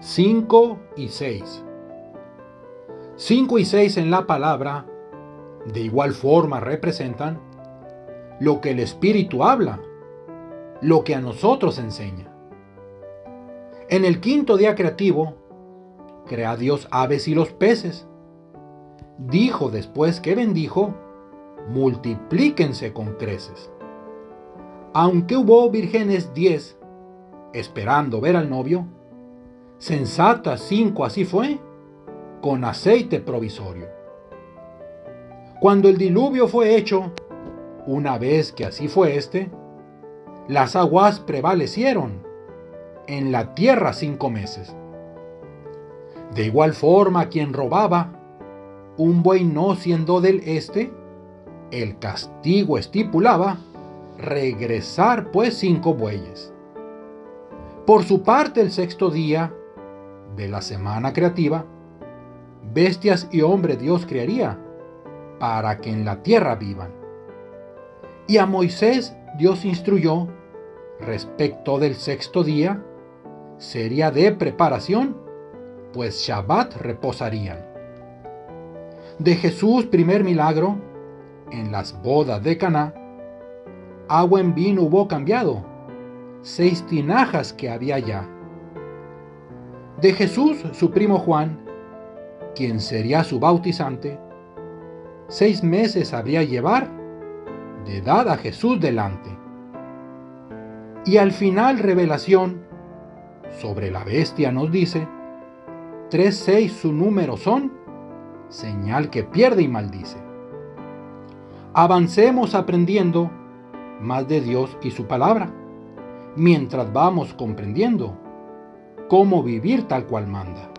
5 y 6. 5 y 6 en la palabra de igual forma representan lo que el Espíritu habla, lo que a nosotros enseña. En el quinto día creativo, crea Dios aves y los peces. Dijo después que bendijo, multiplíquense con creces. Aunque hubo vírgenes diez, esperando ver al novio, sensata cinco así fue, con aceite provisorio. Cuando el diluvio fue hecho, una vez que así fue este, las aguas prevalecieron en la tierra cinco meses. De igual forma, quien robaba un buey no siendo del este, el castigo estipulaba regresar pues cinco bueyes. Por su parte, el sexto día de la semana creativa, bestias y hombres Dios crearía para que en la tierra vivan. Y a Moisés Dios instruyó respecto del sexto día, sería de preparación, pues Shabbat reposarían. De Jesús primer milagro, en las bodas de Caná, agua en vino hubo cambiado, seis tinajas que había ya. De Jesús su primo Juan, quien sería su bautizante, seis meses habría llevar de edad a Jesús delante. Y al final revelación sobre la bestia nos dice, tres seis su número son, señal que pierde y maldice. Avancemos aprendiendo más de Dios y su palabra, mientras vamos comprendiendo cómo vivir tal cual manda.